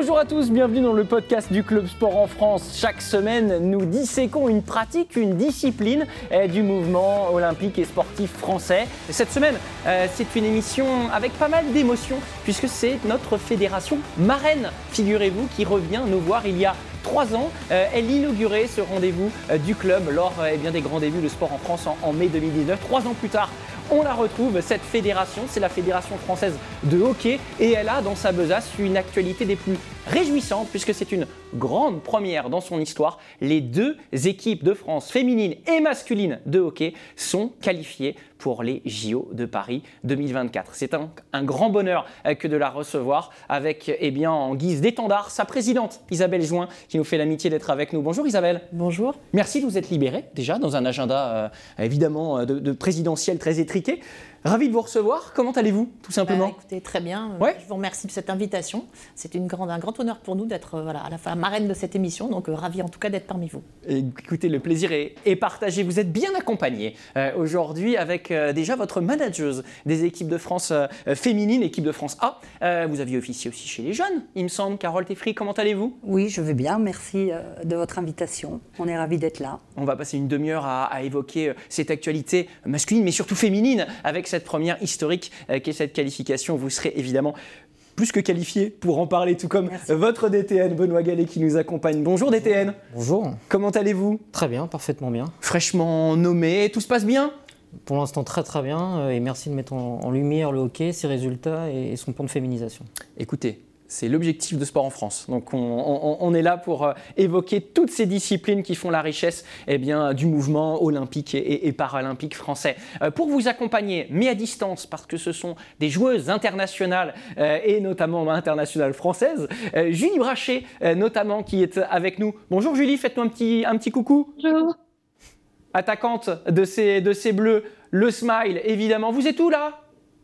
Bonjour à tous, bienvenue dans le podcast du Club Sport en France. Chaque semaine, nous disséquons une pratique, une discipline eh, du mouvement olympique et sportif français. cette semaine, euh, c'est une émission avec pas mal d'émotions, puisque c'est notre fédération marraine, figurez-vous, qui revient nous voir il y a trois ans. Euh, elle inaugurait ce rendez-vous euh, du club lors eh bien, des grands débuts de sport en France en, en mai 2019. Trois ans plus tard, on la retrouve, cette fédération, c'est la Fédération française de hockey, et elle a dans sa besace une actualité des plus réjouissantes, puisque c'est une grande première dans son histoire. Les deux équipes de France, féminines et masculines de hockey, sont qualifiées pour les JO de Paris 2024. C'est un, grand bonheur euh, que de la recevoir avec, eh bien, en guise d'étendard, sa présidente Isabelle Join, qui nous fait l'amitié d'être avec nous. Bonjour Isabelle. Bonjour. Merci de vous être libérée déjà dans un agenda euh, évidemment de, de présidentiel très étriqué. Ravi de vous recevoir. Comment allez-vous, tout simplement? bah, Écoutez, très bien. Euh, je vous remercie de cette invitation. C'est un grand honneur pour nous d'être euh, voilà, à la, marraine de cette émission. Donc, euh, ravi en tout cas d'être parmi vous. écoutez, le plaisir est, partagé. Vous êtes bien accompagné aujourd'hui avec déjà votre manageuse des équipes de France féminines, équipe de France A. vous aviez officié aussi chez les jeunes, il me semble. Carole Teffry, comment allez-vous? Oui, je vais bien. Merci de votre invitation. On est ravis d'être là. On va passer une demi-heure à, à évoquer cette actualité masculine, mais surtout féminine, avec cette première historique euh, qui est cette qualification. Vous serez évidemment plus que qualifié pour en parler, tout comme votre DTN, Benoît Gallet, qui nous accompagne. Bonjour DTN. Bonjour. Comment allez-vous? Très bien, parfaitement bien. Fraîchement nommé, tout se passe bien? Pour l'instant, très très bien. Euh, et merci de mettre en, lumière le hockey, ses résultats et son point de féminisation. Écoutez, c'est l'objectif de sport en France. Donc on, est là pour euh, évoquer toutes ces disciplines qui font la richesse eh bien, du mouvement olympique et, paralympique français. Euh, pour vous accompagner, mais à distance, parce que ce sont des joueuses internationales euh, et notamment internationales françaises, Julie Brachet notamment qui est avec nous. Bonjour Julie, faites-nous un petit, un petit coucou. Bonjour. Attaquante de ces, de ces bleus, le smile évidemment. Vous êtes où là,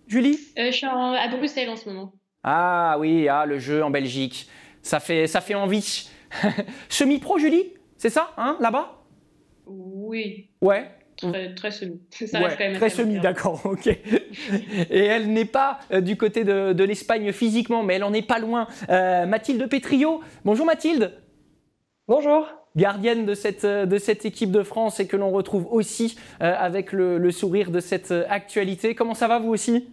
Julie? Je suis à Bruxelles en ce moment. Ah oui, ah, le jeu en Belgique, ça fait, ça fait envie. Semi-pro, Julie C'est ça, hein, là-bas? Oui. Ouais. Très, semi. Ça reste quand même très semi, d'accord, ok. Et elle n'est pas euh, du côté de, l'Espagne physiquement, mais elle en est pas loin. Euh, Mathilde Petrio. Bonjour Mathilde. Bonjour. Gardienne de cette, euh, de cette équipe de France et que l'on retrouve aussi avec le sourire de cette actualité. Comment ça va vous aussi?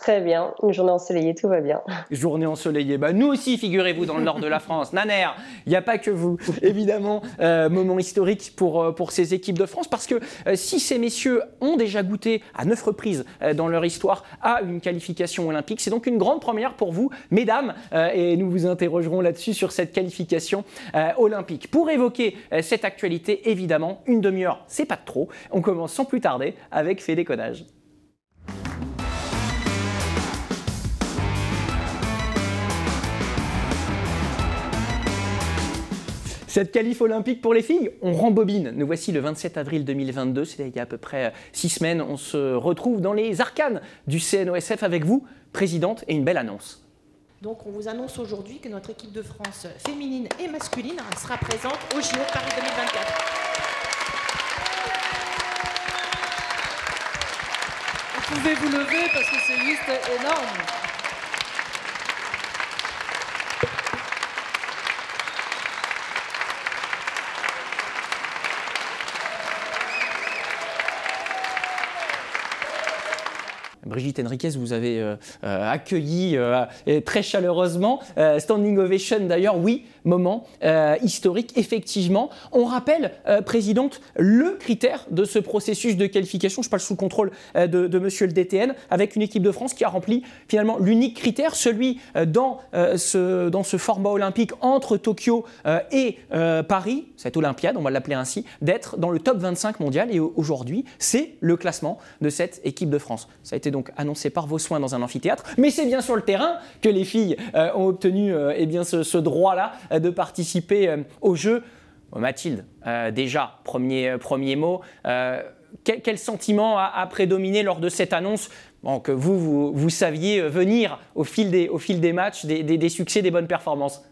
Très bien, une journée ensoleillée, tout va bien. Journée ensoleillée, bah, nous aussi, figurez-vous, dans le nord de la France. Naner, il n'y a pas que vous. Évidemment, euh, moment historique pour, euh, pour ces équipes de France, parce que euh, si ces messieurs ont déjà goûté à neuf reprises dans leur histoire à une qualification olympique, c'est donc une grande première pour vous, mesdames, et nous vous interrogerons là-dessus sur cette qualification olympique. Pour évoquer cette actualité, évidemment, une demi-heure, c'est pas de trop. On commence sans plus tarder avec Fait décodage. Cette qualif olympique pour les filles, on rembobine. Nous voici le 27 avril 2022, c'est il y a à peu près euh, six semaines. On se retrouve dans les arcanes du CNOSF avec vous, présidente, et une belle annonce. Donc on vous annonce aujourd'hui que notre équipe de France féminine et masculine sera présente au JO Paris 2024. Vous pouvez vous lever parce que c'est juste énorme. Brigitte Henriquez, vous avez euh, euh, accueilli euh, très chaleureusement. standing ovation d'ailleurs, oui, moment historique, effectivement. On rappelle, Présidente, le critère de ce processus de qualification, je parle sous le contrôle de, Monsieur le DTN, avec une équipe de France qui a rempli finalement l'unique critère, celui dans, ce, dans ce format olympique entre Tokyo et Paris, cette Olympiade, on va l'appeler ainsi, d'être dans le top 25 mondial. Et aujourd'hui, c'est le classement de cette équipe de France. Ça a été donc annoncé par vos soins dans un amphithéâtre. Mais c'est bien sur le terrain que les filles euh, ont obtenu euh, eh bien, ce, droit-là euh, de participer au jeu. Mathilde, déjà, premier, premier mot. Quel, sentiment a, prédominé lors de cette annonce? Que vous, vous, saviez venir au fil des, au fil des matchs, des, succès, des bonnes performances?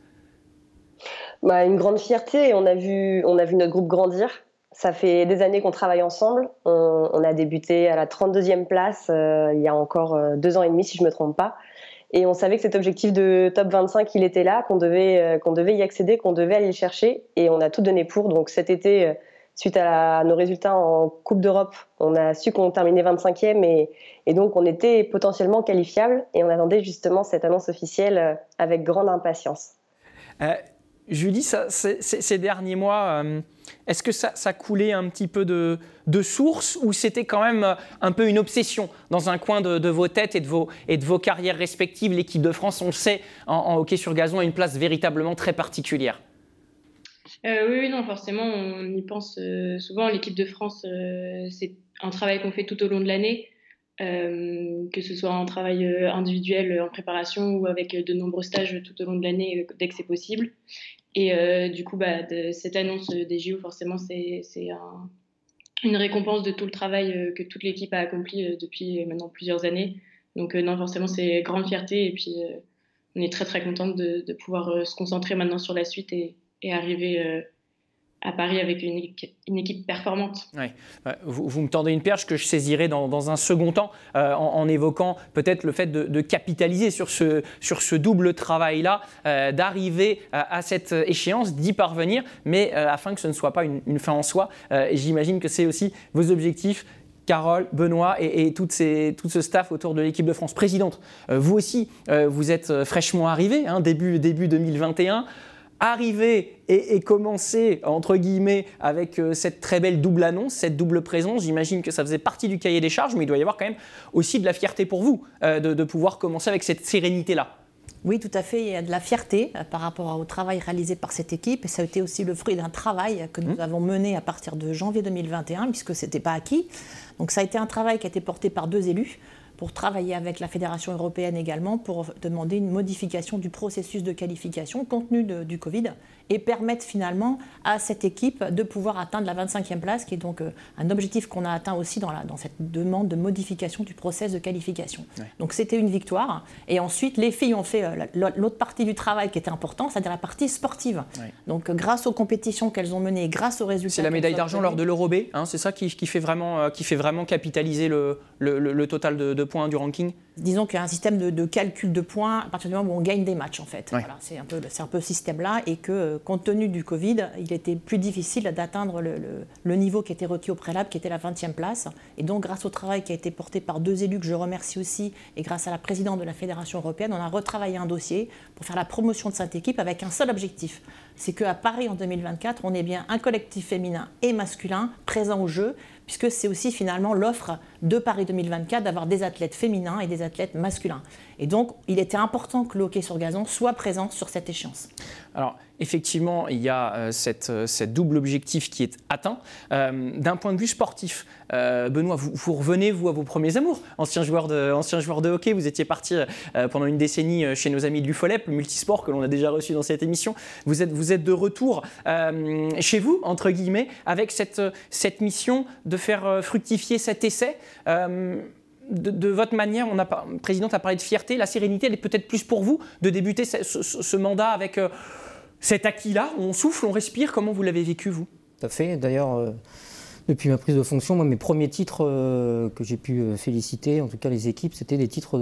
Bah, Une grande fierté. On a, vu, on a vu notre groupe grandir. Ça fait des années qu'on travaille ensemble. On, a débuté à la 32e place euh, il y a encore euh, deux ans et demi, si je ne me trompe pas. Et on savait que cet objectif de top 25, il était là, qu'on devait, qu'on devait y accéder, qu'on devait aller le chercher. Et on a tout donné pour. Donc cet été, suite à nos résultats en Coupe d'Europe, on a su qu'on terminait 25e et, et, donc on était potentiellement qualifiable. Et on attendait justement cette annonce officielle avec grande impatience. Euh, Julie, ces derniers mois, euh, est-ce que ça, coulait un petit peu de, de source ou c'était quand même euh, un peu une obsession dans un coin de, vos têtes et de vos, et de vos carrières respectives L'équipe de France, on le sait, en, hockey sur gazon a une place véritablement très particulière. Euh, oui, non, forcément, on y pense souvent. L'équipe de France, c'est un travail qu'on fait tout au long de l'année. Que ce soit en travail individuel en préparation ou avec de nombreux stages tout au long de l'année dès que c'est possible. Et euh, du coup, bah, cette annonce des JO, forcément, c'est un, une récompense de tout le travail euh, que toute l'équipe a accompli euh, depuis maintenant plusieurs années. Donc non, forcément, c'est grande fierté et puis on est très très contente de, de pouvoir se concentrer maintenant sur la suite et, et arriver à Paris avec une, équipe performante. Vous, me tendez une perche que je saisirai dans, un second temps euh, en, évoquant peut-être le fait de, capitaliser sur ce, double travail-là, euh, d'arriver à, cette échéance, d'y parvenir, mais euh, afin que ce ne soit pas une, fin en soi. j'imagine que c'est aussi vos objectifs Carole, Benoît et, tout ce staff autour de l'équipe de France. Présidente, vous aussi, vous êtes fraîchement arrivé, hein, début, début 2021 arriver et, commencer, entre guillemets, avec euh, cette très belle double annonce, cette double présence, j'imagine que ça faisait partie du cahier des charges, mais il doit y avoir quand même aussi de la fierté pour vous euh, de, pouvoir commencer avec cette sérénité-là. Oui, tout à fait. Il y a de la fierté euh, par rapport au travail réalisé par cette équipe. Et ça a été aussi le fruit d'un travail que nous mmh. avons mené à partir de janvier 2021, puisque ce n'était pas acquis. Donc ça a été un travail qui a été porté par deux élus pour travailler avec la Fédération européenne également pour demander une modification du processus de qualification compte tenu du Covid et permettre finalement à cette équipe de pouvoir atteindre la 25e place, qui est donc euh, un objectif qu'on a atteint aussi dans, la, dans, cette demande de modification du process de qualification. Donc c'était une victoire. Et ensuite, les filles ont fait euh, l'autre partie du travail qui était important, c'est-à-dire la partie sportive. Donc grâce aux compétitions qu'elles ont menées, grâce aux résultats. C'est la médaille d'argent lors de l'Euro B, hein, c'est ça qui, qui, fait vraiment, euh, qui fait vraiment capitaliser le, le, le total de, de points du ranking? Disons qu'il y a un système de, calcul de points à partir du moment où on gagne des matchs en fait. Voilà, c'est un peu un peu ce système-là et que compte tenu du Covid, il était plus difficile d'atteindre le, le, niveau qui était requis au préalable, qui était la 20e place. Et donc grâce au travail qui a été porté par deux élus que je remercie aussi et grâce à la présidente de la Fédération européenne, on a retravaillé un dossier pour faire la promotion de cette équipe avec un seul objectif, c'est qu'à Paris en 2024, on ait bien un collectif féminin et masculin présent au jeu puisque c'est aussi finalement l'offre de Paris 2024 d'avoir des athlètes féminins et des athlètes masculins. Et donc, il était important que le hockey sur gazon soit présent sur cette échéance. Alors, effectivement, il y a euh, euh, double objectif qui est atteint. Euh, d'un point de vue sportif, Benoît, vous, revenez, vous, à vos premiers amours. Ancien joueur de, hockey, vous étiez parti pendant une décennie chez nos amis de l'UFOLEP, le multisport que l'on a déjà reçu dans cette émission. Vous êtes, de retour chez vous, entre guillemets, avec cette mission de faire fructifier cet essai de, votre manière, on a, présidente a parlé de fierté, la sérénité, elle est peut-être plus pour vous de débuter ce, mandat avec euh, cet acquis-là, on souffle, on respire. Comment vous l'avez vécu, vous? Tout à fait. D'ailleurs, euh, depuis ma prise de fonction, moi, mes premiers titres euh, que j'ai pu féliciter, en tout cas les équipes, c'était des titres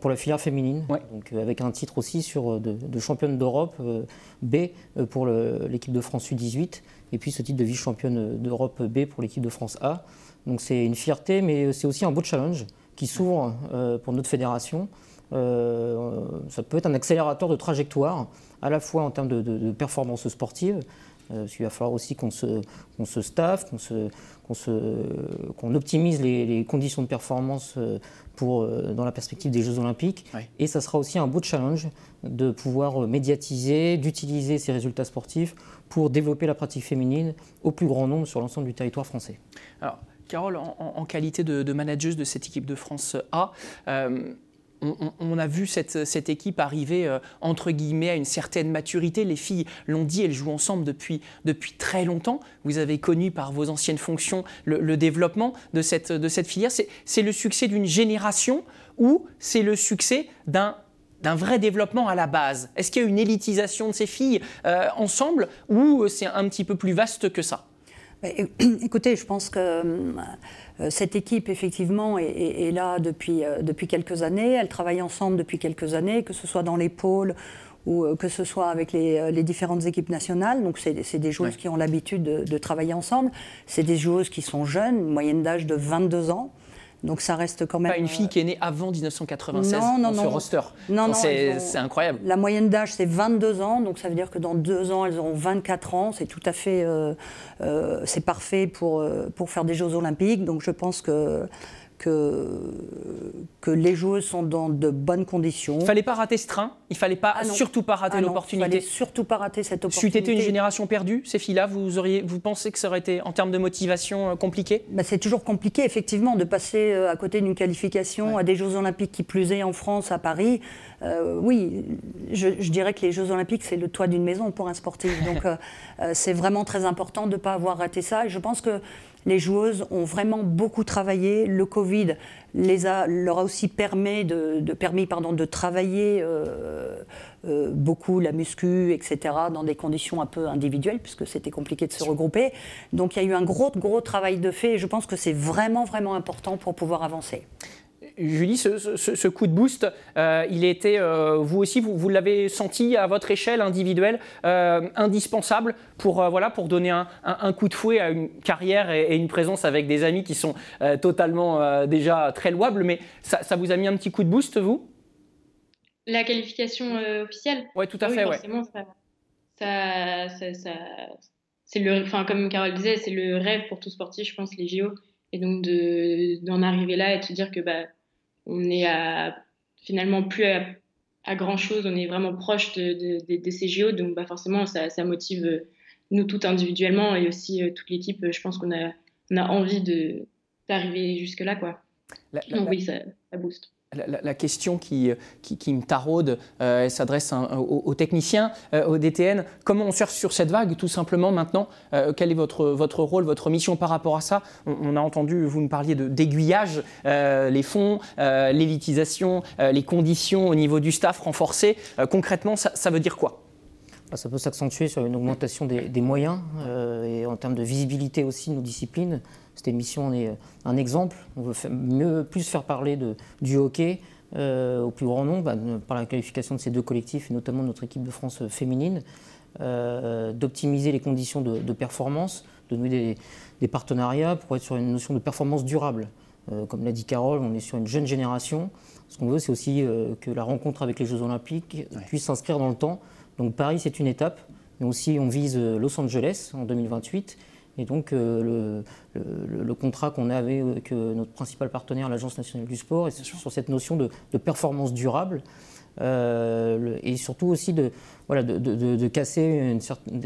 pour, la filière féminine. Donc, avec un titre aussi sur, de, de championne d'Europe B pour l'équipe de France U18, et puis ce titre de vice-championne d'Europe B pour l'équipe de France A. Donc c'est une fierté, mais c'est aussi un beau challenge qui s'ouvre euh, pour notre fédération. Euh, ça peut être un accélérateur de trajectoire, à la fois en termes de, de, performance sportive, euh, parce qu'il va falloir aussi qu'on se, qu se staffe, qu'on optimise les, conditions de performance pour, dans la perspective des Jeux Olympiques. Et ça sera aussi un beau challenge de pouvoir médiatiser, d'utiliser ces résultats sportifs pour développer la pratique féminine au plus grand nombre sur l'ensemble du territoire français. Alors, Carole, en, qualité de, de, manageuse de cette équipe de France A, euh, on, a vu cette, équipe arriver euh, entre guillemets à une certaine maturité. Les filles l'ont dit, elles jouent ensemble depuis, depuis très longtemps. Vous avez connu par vos anciennes fonctions le, développement de cette, de cette filière. C'est le succès d'une génération ou c'est le succès d'un d'un vrai développement à la base? Est-ce qu'il y a une élitisation de ces filles euh, ensemble ou c'est un petit peu plus vaste que ça? Écoutez, je pense que euh, cette équipe, effectivement, est, là depuis, euh, depuis quelques années. Elle travaille ensemble depuis quelques années, que ce soit dans les pôles ou euh, que ce soit avec les, différentes équipes nationales. Donc, c'est des joueuses qui ont l'habitude de, de, travailler ensemble. C'est des joueuses qui sont jeunes, moyenne d'âge de 22 ans. Donc ça reste quand même. Pas une fille qui est née avant 1996 non, non, dans ce roster. Non, non, c'est incroyable. La moyenne d'âge, c'est 22 ans, donc ça veut dire que dans deux ans, elles auront 24 ans. C'est tout à fait. Euh, euh, c'est parfait pour, euh, pour faire des Jeux Olympiques. Donc je pense que que, que les joueuses sont dans de bonnes conditions. Il fallait pas rater ce train, il fallait pas ah surtout pas rater ah l'opportunité. Il fallait surtout pas rater cette opportunité. C'eût été une génération perdue, ces filles-là, vous auriez, vous pensez que ça aurait été en termes de motivation euh, compliqué? Bah, C'est toujours compliqué, effectivement, de passer euh, à côté d'une qualification à des Jeux Olympiques qui plus est en France, à Paris. Euh, oui, je, dirais que les Jeux Olympiques, c'est le toit d'une maison pour un sportif. Donc, c'est vraiment très important de ne pas avoir raté ça. Et je pense que les joueuses ont vraiment beaucoup travaillé. Le Covid leur a aussi permis de travailler euh, euh, beaucoup la muscu, etc., dans des conditions un peu individuelles, puisque c'était compliqué de se regrouper. Donc il y a eu un gros, gros travail de fait et je pense que c'est vraiment, vraiment important pour pouvoir avancer. Julie, ce, coup de boost, euh, il était, euh, vous aussi, vous, l'avez senti à votre échelle individuelle, euh, indispensable pour, voilà, pour donner un, coup de fouet à une carrière et, une présence avec des amis qui sont totalement déjà très louables, mais ça, vous a mis un petit coup de boost, vous? La qualification officielle? Oui, tout à fait. Forcément, ça, c'est le, enfin, comme Carole disait, c'est le rêve pour tout sportif, je pense, les JO. Et donc d'en arriver là et de se dire que bah, on est à, finalement plus à, grand chose, on est vraiment proche de, de, ces JO, donc bah, forcément ça, ça, motive euh, nous toutes individuellement et aussi euh, toute l'équipe. Je pense qu'on a, on a envie d'arriver jusque-là. Quoi. donc oui, ça, ça booste la, question qui, qui, me taraude, euh, s'adresse aux, techniciens, euh, au DTN. Comment on surfe sur cette vague, tout simplement, maintenant? Euh, Quel est votre, votre rôle, votre mission par rapport à ça? On, a entendu, vous nous parliez d'aiguillage, les fonds, l'élitisation, les conditions au niveau du staff renforcées. concrètement, ça, veut dire quoi? Ça peut s'accentuer sur une augmentation des, des moyens et en termes de visibilité aussi de nos disciplines. Cette émission en est euh, un exemple. On veut mieux, plus faire parler de, du hockey euh, au plus grand nombre bah, par la qualification de ces deux collectifs et notamment notre équipe de France euh, féminine, d'optimiser les conditions de, performance, de nouer des, partenariats pour être sur une notion de performance durable. comme l'a dit Carole, on est sur une jeune génération. Ce qu'on veut, c'est aussi que la rencontre avec les Jeux Olympiques puisse s'inscrire dans le temps. Donc Paris, c'est une étape, mais aussi on vise Los Angeles en 2028 et donc euh, le, contrat qu'on avait avec notre principal partenaire, l'Agence nationale du sport, est sur, cette notion de, performance durable. Euh, et surtout aussi de, voilà, de, casser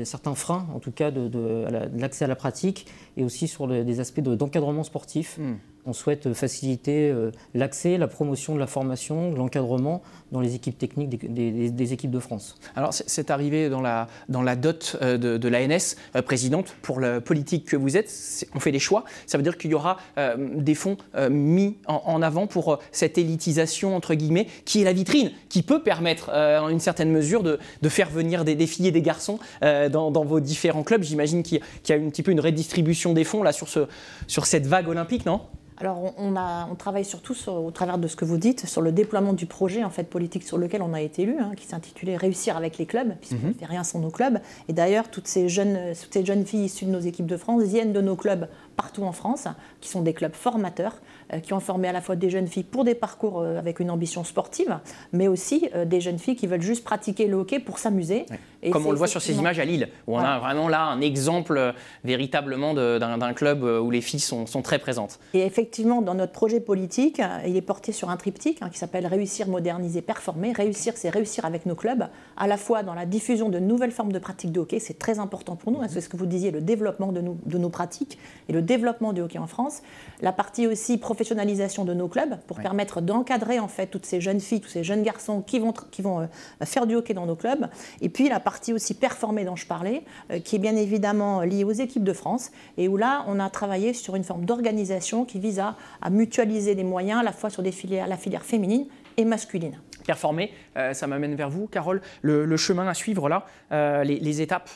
certains freins, en tout cas de, l'accès à la pratique, et aussi sur des aspects d'encadrement sportif. Hmm on souhaite faciliter euh, l'accès, la promotion de la formation, de l'encadrement dans les équipes techniques des, équipes de France. Alors c'est arrivé dans la, dans la dot euh, de, de l'ANS, euh, présidente, pour la politique que vous êtes, on fait des choix. Ça veut dire qu'il y aura des fonds mis en, avant pour cette élitisation, entre guillemets, qui est la vitrine, qui peut permettre en une certaine mesure de, faire venir des, filles et des garçons dans, vos différents clubs. J'imagine qu'il y a un petit peu une redistribution des fonds là sur, ce, sur cette vague olympique, non? Alors, on, travaille surtout au travers de ce que vous dites sur le déploiement du projet en fait politique sur lequel on a été élu, hein, qui s'intitulait Réussir avec les clubs, puisqu'on ne mhm. fait rien sans nos clubs. Et d'ailleurs, toutes ces jeunes, toutes ces jeunes filles issues de nos équipes de France viennent de nos clubs partout en France, qui sont des clubs formateurs, euh, qui ont formé à la fois des jeunes filles pour des parcours euh, avec une ambition sportive, mais aussi euh, des jeunes filles qui veulent juste pratiquer le hockey pour s'amuser. Comme on le voit sur ces images à Lille, où on a vraiment là un exemple véritablement d'un club où les filles sont, très présentes. Et effectivement, dans notre projet politique, il est porté sur un triptyque hein, qui s'appelle Réussir, moderniser, performer. Réussir, c'est réussir avec nos clubs, à la fois dans la diffusion de nouvelles formes de pratiques de hockey, c'est très important pour nous, hein, c'est ce que vous disiez, le développement de, de nos pratiques et le développement du hockey en France, la partie aussi professionnalisation de nos clubs pour permettre d'encadrer en fait toutes ces jeunes filles, tous ces jeunes garçons qui vont, qui vont euh, faire du hockey dans nos clubs, et puis la partie aussi performée dont je parlais, euh, qui est bien évidemment liée aux équipes de France, et où là on a travaillé sur une forme d'organisation qui vise à, mutualiser les moyens à la fois sur des filières, la filière féminine et masculine. performer. ça m'amène vers vous, Carole. Le, chemin à suivre là, les, étapes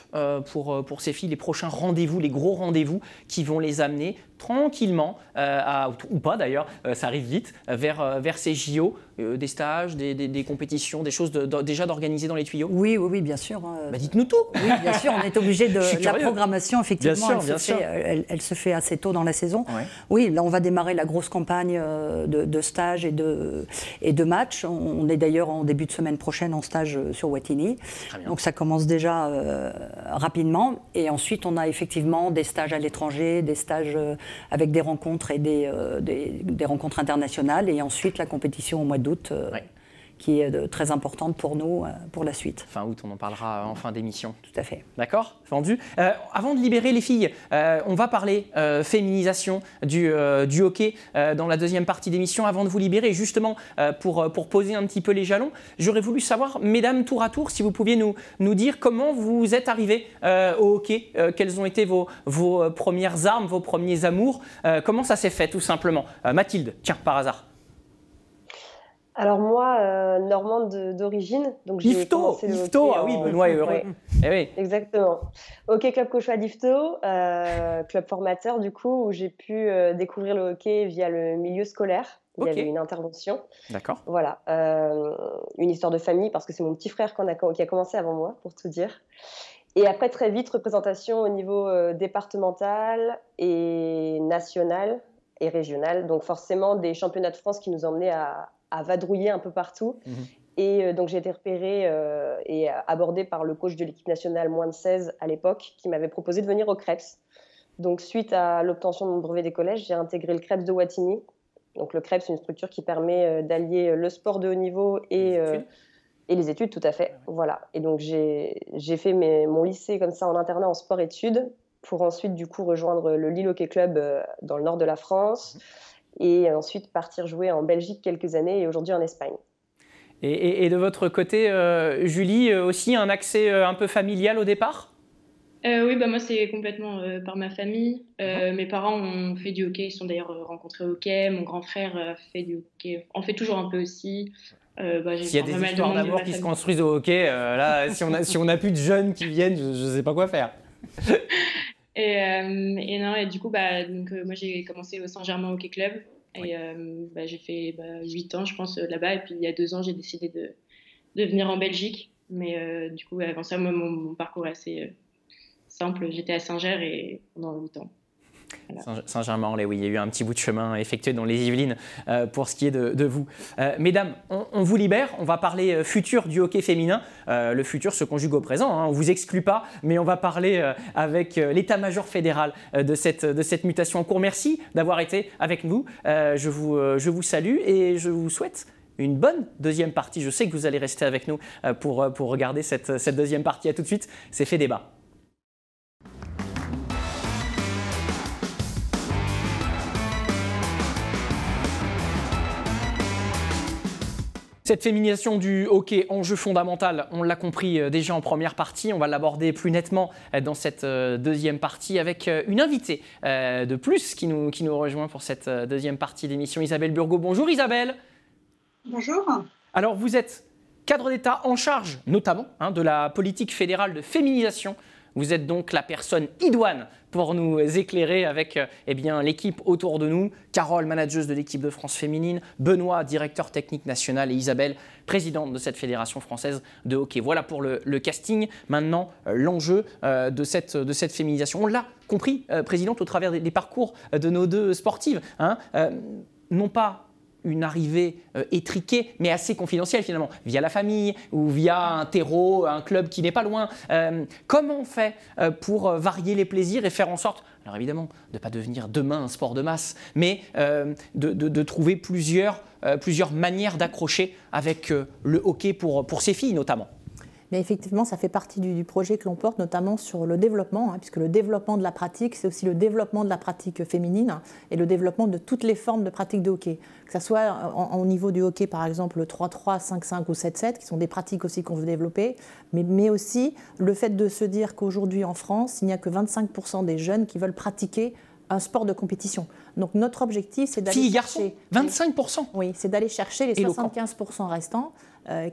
pour, pour ces filles, les prochains rendez-vous, les gros rendez-vous qui vont les amener tranquillement, euh, ou pas d'ailleurs, euh, ça arrive vite, euh, vers, vers ces JO, des stages, des, compétitions, des choses déjà d'organiser dans les tuyaux Oui, oui, oui, bien sûr. Hein. Bah, dites-nous tout Oui, bien sûr, on est obligé de... la programmation, effectivement, elle, se fait, elle, se fait, assez tôt dans la saison. Oui, là, on va démarrer la grosse campagne de, stages et de, et de matchs. On est d'ailleurs en début de semaine prochaine en stage sur Watini. Donc ça commence déjà rapidement. Et ensuite, on a effectivement des stages à l'étranger, des stages avec des rencontres et des, euh, des, rencontres internationales, et ensuite la compétition au mois d'août. Euh, qui est euh, très importante pour nous pour la suite. Fin août, on en parlera en fin d'émission. Tout à fait. D'accord? Vendu. avant de libérer les filles, on va parler féminisation du, du hockey dans la deuxième partie d'émission. Avant de vous libérer, justement, pour, pour poser un petit peu les jalons, j'aurais voulu savoir, mesdames, tour à tour, si vous pouviez nous, nous dire comment vous êtes arrivées au hockey, quelles ont été vos, vos premières armes, vos premiers amours, comment ça s'est fait tout simplement? Mathilde, tiens, par hasard. Alors moi, euh, normande d'origine, donc j'ai commencé le ah oui, Benoît est heureux. Eh oui. Exactement. Hockey Club Cauchois d'Ifto, euh, club formateur du coup, où j'ai pu euh, découvrir le hockey via le milieu scolaire. Il y avait une intervention. D'accord. Voilà, une histoire de famille parce que c'est mon petit frère qui a commencé avant moi, pour tout dire. Et après, très vite, représentation au niveau départemental et national et régional. Donc forcément, des championnats de France qui nous emmenaient à, à vadrouiller un peu partout. Mhm. Et euh, donc j'ai été repérée euh, et abordée par le coach de l'équipe nationale moins de 16 à l'époque qui m'avait proposé de venir au CREPS. Donc suite à l'obtention de mon brevet des collèges, j'ai intégré le CREPS de Wattignies. Donc le CREPS, c'est une structure qui permet euh, d'allier le sport de haut niveau et, et les études, tout à fait. Voilà. Et donc j'ai fait mes, mon lycée comme ça en internat en sport-études pour ensuite du coup rejoindre le Lille Hockey Club dans le nord de la France. Mhm et ensuite partir jouer en Belgique quelques années et aujourd'hui en Espagne. Et, de votre côté, euh, Julie, euh, aussi un accès euh, un peu familial au départ? Oui, bah moi c'est complètement par ma famille. Uh-huh. Mes parents ont fait du hockey, ils sont d'ailleurs rencontrés au hockey. Mon grand frère fait du hockey, en fait toujours un peu aussi. Bah, S'il y a des histoires d'amour qui se construisent au hockey, là, si on a si on a plus de jeunes qui viennent, je ne sais pas quoi faire. Et, et, non, et du coup, bah, donc, moi j'ai commencé au Saint-Germain Hockey Club. Et euh, bah, j'ai fait bah, 8 ans, je pense, euh, là-bas. Et puis il y a deux ans, j'ai décidé de, de, venir en Belgique. Mais euh, du coup, avant ça, moi, mon, parcours est assez simple. J'étais à Saint-Ger et pendant 8 ans. Saint-Germain-en-Laye, oui, il y a eu un petit bout de chemin effectué dans les Yvelines pour ce qui est de, vous. mesdames, on, vous libère, on va parler futur du hockey féminin. le futur se conjugue au présent, hein, on ne vous exclut pas, mais on va parler avec l'état-major fédéral de, cette, mutation en cours. Merci d'avoir été avec nous. je, vous, salue et je vous souhaite une bonne deuxième partie. Je sais que vous allez rester avec nous pour, pour regarder cette, cette deuxième partie. À tout de suite, c'est fait débat. Cette féminisation du hockey, enjeu fondamental, on l'a compris euh, déjà en première partie, on va l'aborder plus nettement euh, dans cette euh, deuxième partie avec une invitée de plus qui nous, qui nous rejoint pour cette deuxième partie d'émission, Isabelle Burgot. Bonjour Isabelle. Bonjour. Alors vous êtes cadre d'État en charge notamment hein, de la politique fédérale de féminisation vous êtes donc la personne idoine pour nous éclairer avec euh, eh l'équipe autour de nous. Carole, manageuse de l'équipe de France féminine, Benoît, directeur technique national et Isabelle, présidente de cette fédération française de hockey. Voilà pour le, casting. Maintenant, euh, l'enjeu euh, de, cette, de cette féminisation. On l'a compris, présidente, au travers des, parcours de nos deux sportives. Hein, non pas une arrivée euh, étriquée, mais assez confidentielle finalement, via la famille ou via un terreau, un club qui n'est pas loin. Euh, comment on fait euh, pour varier les plaisirs et faire en sorte, alors évidemment, de ne pas devenir demain un sport de masse, mais de, trouver plusieurs, plusieurs manières d'accrocher avec le hockey pour, pour ces filles notamment? Mais effectivement, ça fait partie du, projet que l'on porte, notamment sur le développement, hein, puisque le développement de la pratique, c'est aussi le développement de la pratique féminine et le développement de toutes les formes de pratique de hockey. Que ce soit au niveau du hockey, par exemple, le 3-3, 5-5 ou 7-7, qui sont des pratiques aussi qu'on veut développer, mais, mais aussi le fait de se dire qu'aujourd'hui en France, il n'y a que 25% des jeunes qui veulent pratiquer un sport de compétition. Donc notre objectif, c'est d'aller chercher... 25% Oui, c'est d'aller chercher les 75% restants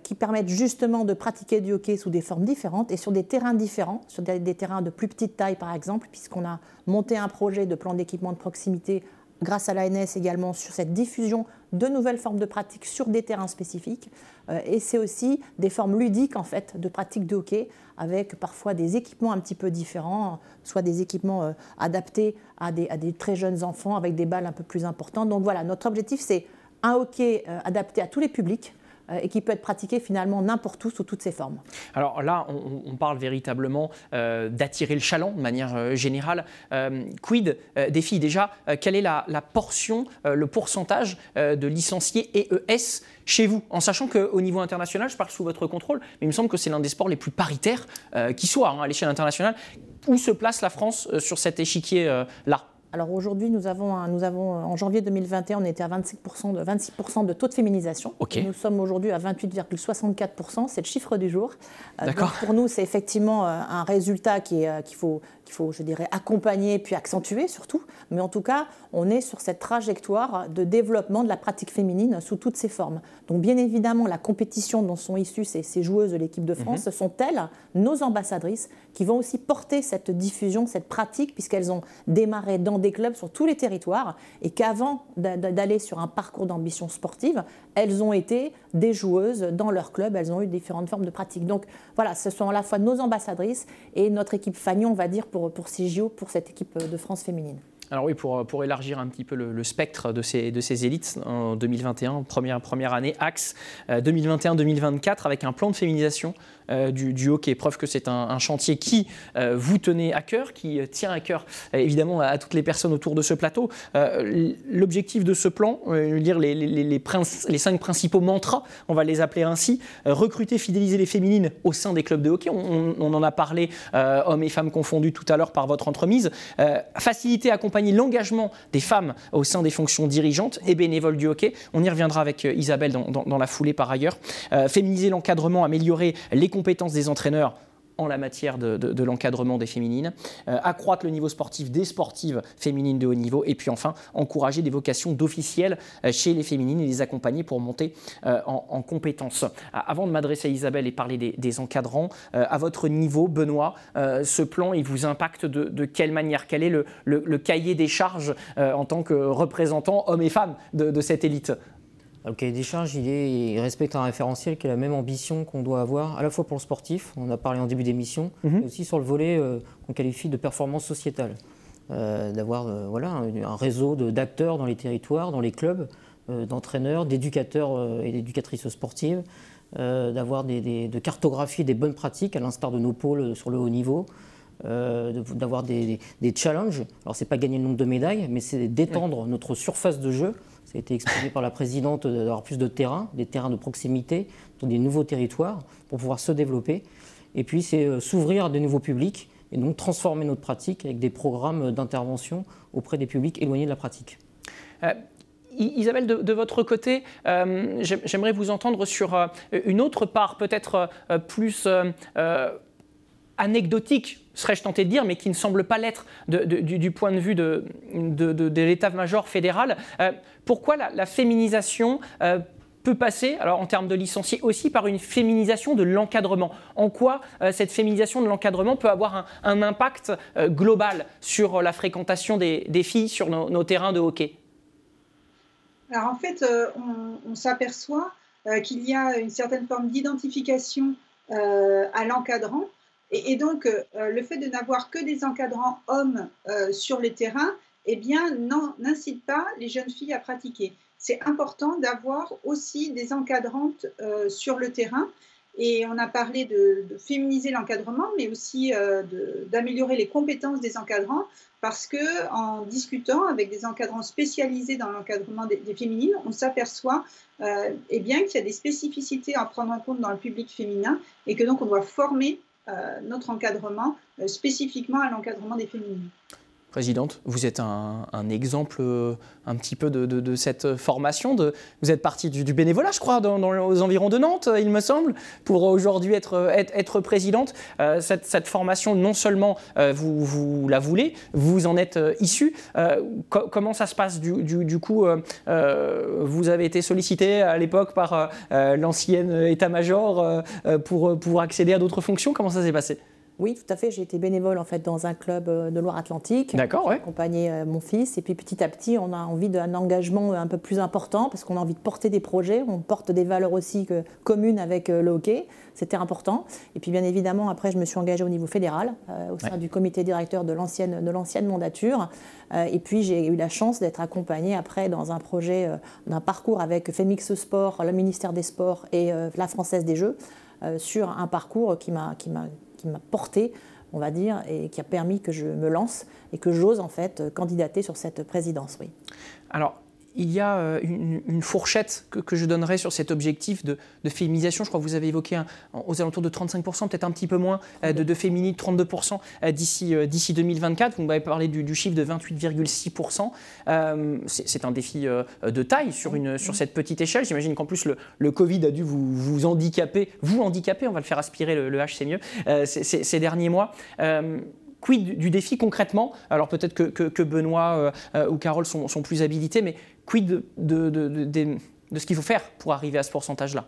qui permettent justement de pratiquer du hockey sous des formes différentes et sur des terrains différents, sur des terrains de plus petite taille par exemple, puisqu'on a monté un projet de plan d'équipement de proximité grâce à l'ANS également sur cette diffusion de nouvelles formes de pratiques sur des terrains spécifiques. Euh, et c'est aussi des formes ludiques en fait de pratiques de hockey avec parfois des équipements un petit peu différents, soit des équipements euh, adaptés à des, très jeunes enfants avec des balles un peu plus importantes. Donc voilà, notre objectif c'est un hockey euh, adapté à tous les publics euh, et qui peut être pratiqué finalement n'importe où sous toutes ses formes. Alors là, on, parle véritablement euh, d'attirer le chaland de manière euh, générale. quid des filles? Déjà Quelle est la, portion, le pourcentage de licenciés EES chez vous? En sachant qu'au niveau international, je parle sous votre contrôle, mais il me semble que c'est l'un des sports les plus paritaires qui soit hein, à l'échelle internationale. Où se place la France sur cet échiquier-là alors aujourd'hui, nous avons, nous avons, en janvier 2021, on était à 26% de, 26 de taux de féminisation. Nous sommes aujourd'hui à 28,64%, c'est le chiffre du jour. Euh, pour nous, c'est effectivement euh, un résultat euh, qu'il faut, qu'il faut, je dirais, accompagner puis accentuer surtout. Mais en tout cas, on est sur cette trajectoire de développement de la pratique féminine sous toutes ses formes. Donc bien évidemment, la compétition dont sont issues ces, ces joueuses de l'équipe de France, ce mhm. sont elles, nos ambassadrices, qui vont aussi porter cette diffusion, cette pratique, puisqu'elles ont démarré dans des clubs sur tous les territoires et qu'avant d'aller sur un parcours d'ambition sportive, elles ont été des joueuses dans leur club, elles ont eu différentes formes de pratiques. Donc voilà, ce sont à la fois nos ambassadrices et notre équipe Fagnon, on va dire, pour, pour CGO, pour cette équipe de France féminine. Alors oui, pour, élargir un petit peu le, spectre de ces, élites en 2021, première, première année, axe 2021-2024, euh, avec un plan de féminisation euh, du, hockey. Preuve que c'est un, chantier qui euh, vous tenez à cœur, qui tient à cœur évidemment à, toutes les personnes autour de ce plateau. L'objectif de ce plan, lire les, cinq principaux mantras, on va les appeler ainsi, recruter, fidéliser les féminines au sein des clubs de hockey. On, en a parlé, hommes et femmes confondus tout à l'heure par votre entremise. faciliter, accompagner l'engagement des femmes au sein des fonctions dirigeantes et bénévoles du hockey. On y reviendra avec euh, Isabelle dans, la foulée par ailleurs. Euh, féminiser l'encadrement, améliorer les compétences des entraîneurs en la matière de, l'encadrement des féminines, euh, accroître le niveau sportif des sportives féminines de haut niveau, et puis enfin encourager des vocations d'officiels euh, chez les féminines et les accompagner pour monter euh, en, compétences. Avant de m'adresser à Isabelle et parler des, encadrants, à votre niveau, Benoît, ce plan, il vous impacte de, quelle manière? Quel est le, cahier des charges en tant que représentant hommes et femmes de cette élite? Le cahier des charges, il, respecte un référentiel qui a la même ambition qu'on doit avoir, à la fois pour le sportif, on a parlé en début d'émission, mhm. mais aussi sur le volet euh, qu'on qualifie de performance sociétale. Euh, d'avoir euh, voilà, un, réseau d'acteurs dans les territoires, dans les clubs, d'entraîneurs, d'éducateurs et d'éducatrices sportives, d'avoir des, de cartographier des bonnes pratiques, à l'instar de nos pôles sur le haut niveau, d'avoir des, challenges. Alors, ce n'est pas gagner le nombre de médailles, mais c'est d'étendre notre surface de jeu ça a été exprimé par la présidente d'avoir plus de terrains, des terrains de proximité, dans des nouveaux territoires, pour pouvoir se développer. Et puis, c'est euh, s'ouvrir à de nouveaux publics et donc transformer notre pratique avec des programmes d'intervention auprès des publics éloignés de la pratique. Euh, Isabelle, de, votre côté, euh, j'aimerais vous entendre sur une autre part, peut-être plus anecdotique, serais-je tenté de dire, mais qui ne semble pas l'être du, point de vue de, l'état-major fédéral. Euh, pourquoi la, féminisation euh, peut passer, alors en termes de licenciés aussi, par une féminisation de l'encadrement? En quoi euh, cette féminisation de l'encadrement peut avoir un, impact global sur la fréquentation des, filles sur nos, terrains de hockey? Alors en fait, on, s'aperçoit qu'il y a une certaine forme d'identification à l'encadrant et, donc, euh, le fait de n'avoir que des encadrants hommes euh, sur les terrains, eh bien, n'incite pas les jeunes filles à pratiquer. C'est important d'avoir aussi des encadrantes euh, sur le terrain. Et on a parlé de, féminiser l'encadrement, mais aussi d'améliorer les compétences des encadrants, parce que en discutant avec des encadrants spécialisés dans l'encadrement des, féminines, on s'aperçoit eh bien qu'il y a des spécificités à prendre en compte dans le public féminin, et que donc on doit former euh, notre encadrement euh, spécifiquement à l'encadrement des féminines. Présidente, vous êtes un, exemple euh, un petit peu de, cette formation. Vous êtes partie du, bénévolat, je crois, dans, aux environs de Nantes, il me semble, pour aujourd'hui être, être, présidente. Euh, cette, formation, non seulement euh, vous, la voulez, vous en êtes issu. comment ça se passe du, coup Vous avez été sollicité à l'époque par l'ancienne état-major pour, pour accéder à d'autres fonctions? Comment ça s'est passé? Oui, tout à fait. J'ai été bénévole en fait dans un club euh, de Loire-Atlantique. D'accord, ouais. Accompagné euh, mon fils. Et puis petit à petit, on a envie d'un engagement un peu plus important parce qu'on a envie de porter des projets. On porte des valeurs aussi communes avec euh, le hockey. C'était important. Et puis bien évidemment, après, je me suis engagée au niveau fédéral, au sein du comité directeur de l'ancienne de l'ancienne mandature. et puis j'ai eu la chance d'être accompagnée après dans un projet, d'un parcours avec Femix Sport, le ministère des Sports et la Française des Jeux, sur un parcours qui m'a qui m'a qui m'a porté, on va dire, et qui a permis que je me lance et que j'ose en fait candidater sur cette présidence. Oui. Il y a euh, une, fourchette que, je donnerais sur cet objectif de, féminisation. Je crois que vous avez évoqué aux alentours de 35%, peut-être un petit peu moins, euh, de, de 32% euh, d'ici, d'ici 2024. Vous m'avez parlé du, chiffre de 28,6%. c'est, un défi de taille sur, une, sur cette petite échelle. J'imagine qu'en plus, le, Covid a dû vous, vous handicaper, vous handicaper, on va le faire aspirer, le, H, c'est mieux, ces, ces, derniers mois quid du défi concrètement? Alors peut-être que, Benoît ou Carole sont, plus habilités, mais quid de, ce qu'il faut faire pour arriver à ce pourcentage-là?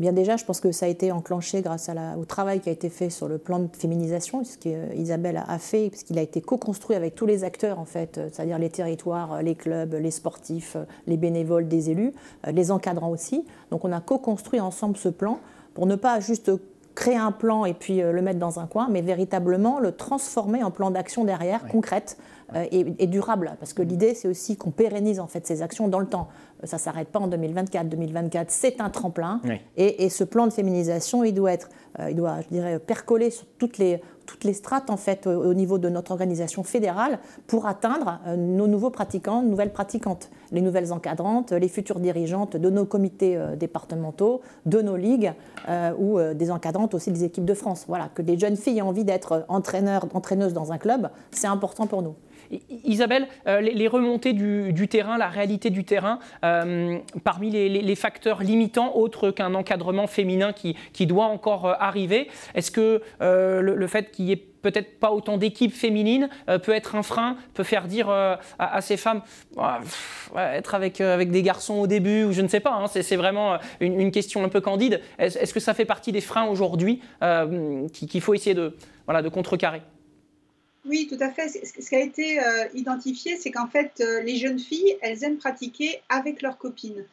Bien déjà, je pense que ça a été enclenché grâce au travail qui a été fait sur le plan de féminisation, ce qu'Isabelle a fait, puisqu'il a été co-construit avec tous les acteurs, en fait, c'est-à-dire les territoires, les clubs, les sportifs, les bénévoles, des élus, les encadrants aussi. Donc on a co-construit ensemble ce plan pour ne pas juste créer un plan et puis euh, le mettre dans un coin, mais véritablement le transformer en plan d'action derrière, concrète, euh, et, durable. Parce que l'idée, c'est aussi qu'on pérennise en fait ces actions dans le temps. Euh, ça ne s'arrête pas en 2024. 2024, c'est un tremplin. Et, ce plan de féminisation, il doit être, euh, il doit, je dirais, percoler sur toutes les, toutes les strates en fait au, niveau de notre organisation fédérale pour atteindre nos nouveaux pratiquants, nouvelles pratiquantes, les nouvelles encadrantes, les futures dirigeantes de nos comités départementaux, de nos ligues ou des encadrantes aussi des équipes de France. Voilà, que des jeunes filles aient envie d'être entraîneurs, entraîneuses dans un club, c'est important pour nous. Isabelle, euh, les, remontées du, terrain, la réalité du terrain, euh, parmi les, facteurs limitants, autres qu'un encadrement féminin qui, doit encore euh, arriver, est-ce que le, fait qu'il y ait peut-être pas autant d'équipes féminines peut être un frein, peut faire dire à, ces femmes être avec, avec des garçons au début ou je ne sais pas. Hein, c'est vraiment une, question un peu candide. Est-ce que ça fait partie des freins aujourd'hui qu'il faut essayer de, voilà, de contrecarrer? Oui, tout à fait. Ce qui a été euh, identifié, c'est qu'en fait, euh, les jeunes filles, elles aiment pratiquer avec leurs copines.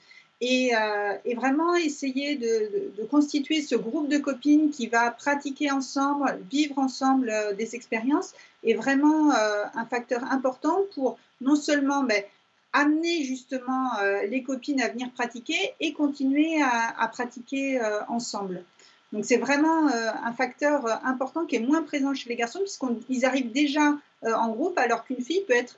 Et, euh, vraiment essayer de, constituer ce groupe de copines qui va pratiquer ensemble, vivre ensemble des expériences, est vraiment un facteur important pour non seulement ben, amener justement les copines à venir pratiquer et continuer à pratiquer ensemble. Donc c'est vraiment euh, un facteur euh, important qui est moins présent chez les garçons puisqu'ils arrivent déjà euh, en groupe alors qu'une fille peut être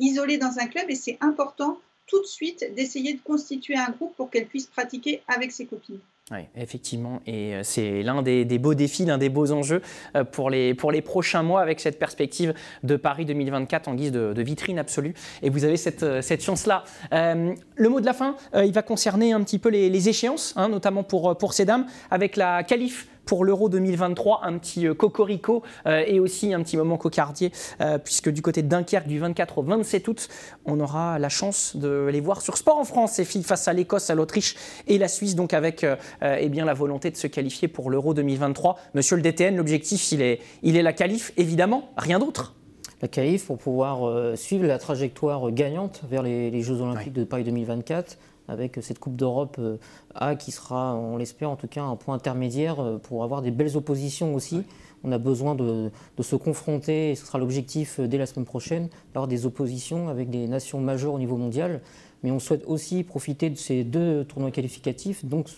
isolée dans un club et c'est important tout de suite d'essayer de constituer un groupe pour qu'elle puisse pratiquer avec ses copines. Oui, effectivement, et euh, c'est l'un des, beaux défis, l'un des beaux enjeux euh, pour les, pour les prochains mois avec cette perspective de Paris 2024 en guise de, vitrine absolue. Et vous avez cette, euh, chance-là. le mot de la fin, il va concerner un petit peu les, échéances, hein, notamment pour, pour ces dames, avec la qualif pour l'Euro 2023, un petit euh, cocorico euh, et aussi un petit moment cocardier, euh, puisque du côté de Dunkerque, du 24 au 27 août, on aura la chance de les voir sur Sport en France, ces filles face à l'Écosse, à l'Autriche et la Suisse, donc avec eh bien, la volonté de se qualifier pour l'Euro 2023. Monsieur le DTN, l'objectif, il est, il est la qualif, évidemment, rien d'autre. La qualif pour pouvoir suivre la trajectoire gagnante vers les, Jeux Olympiques de Paris 2024 avec cette Coupe d'Europe euh, A qui sera, on l'espère en tout cas, un point intermédiaire euh, pour avoir des belles oppositions aussi. On a besoin de, se confronter, et ce sera l'objectif euh, dès la semaine prochaine, d'avoir des oppositions avec des nations majeures au niveau mondial. Mais on souhaite aussi profiter de ces deux tournois qualificatifs, donc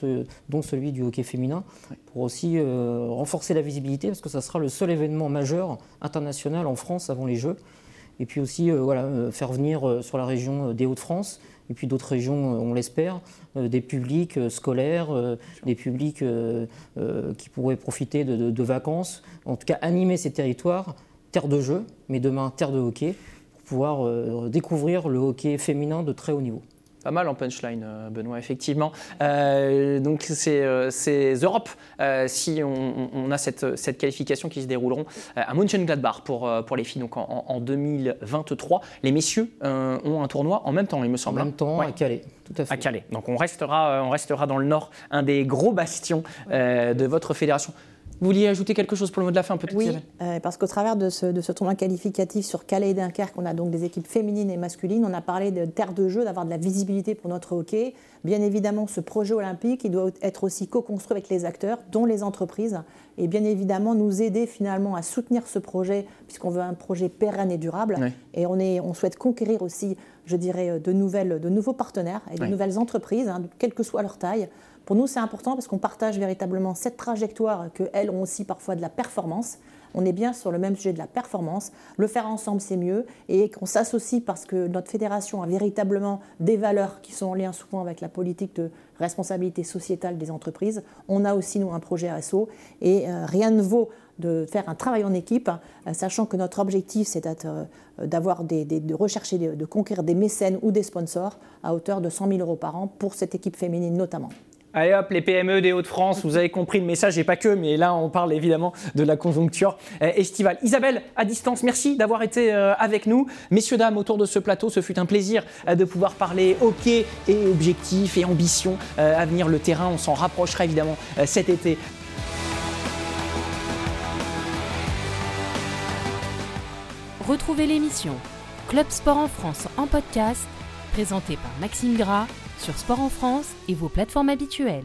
dont celui du hockey féminin, pour aussi renforcer la visibilité, parce que ça sera le seul événement majeur international en France avant les Jeux. Et puis aussi voilà, faire venir sur la région des Hauts-de-France et puis d'autres régions, euh, on l'espère, euh, des publics euh, scolaires, des publics qui pourraient profiter de, vacances, en tout cas animer ces territoires terre de jeu, mais demain terre de hockey, pour pouvoir découvrir le hockey féminin de très haut niveau. Pas mal en punchline, euh, Benoît, effectivement. Euh, donc, c'est euh, Europe, si on, a cette, cette, qualification qui se dérouleront à Mönchengladbach pour, pour les filles donc en, 2023. Les messieurs ont un tournoi en même temps, il me semble. En même temps, à Calais, tout à fait. À Calais. Donc, on restera, on restera dans le Nord, un des gros bastions de votre fédération. Vous vouliez ajouter quelque chose pour le mot de la fin, peut-être Oui, euh, parce qu'au travers de ce, de ce, tournoi qualificatif sur Calais et Dunkerque, on a donc des équipes féminines et masculines. On a parlé de terre de jeu, d'avoir de la visibilité pour notre hockey. Bien évidemment, ce projet olympique, il doit être aussi co-construit avec les acteurs, dont les entreprises, et bien évidemment nous aider finalement à soutenir ce projet, puisqu'on veut un projet pérenne et durable. Et on, est, on souhaite conquérir aussi, je dirais, de, nouvelles, de nouveaux partenaires et de nouvelles entreprises, hein, quelle que soit leur taille, pour nous, c'est important parce qu'on partage véritablement cette trajectoire qu'elles ont aussi parfois de la performance. On est bien sur le même sujet de la performance. Le faire ensemble, c'est mieux. Et qu'on s'associe parce que notre fédération a véritablement des valeurs qui sont en lien souvent avec la politique de responsabilité sociétale des entreprises. On a aussi, nous, un projet ASO. Et euh, rien ne vaut de faire un travail en équipe, euh, sachant que notre objectif, c'est euh, d'avoir de rechercher, de, de conquérir des mécènes ou des sponsors à hauteur de 100 000 euros par an pour cette équipe féminine notamment. Allez hop, les PME des Hauts-de-France, vous avez compris le message et pas que, mais là on parle évidemment de la conjoncture euh, estivale. Isabelle, à distance, merci d'avoir été euh, avec nous. Messieurs, dames, autour de ce plateau, ce fut un plaisir euh, de pouvoir parler hockey et objectifs et ambitions à venir le terrain. On s'en rapprochera évidemment cet été. Retrouvez l'émission Club Sport en France en podcast, présentée par Maxime Gras sur Sport en France et vos plateformes habituelles.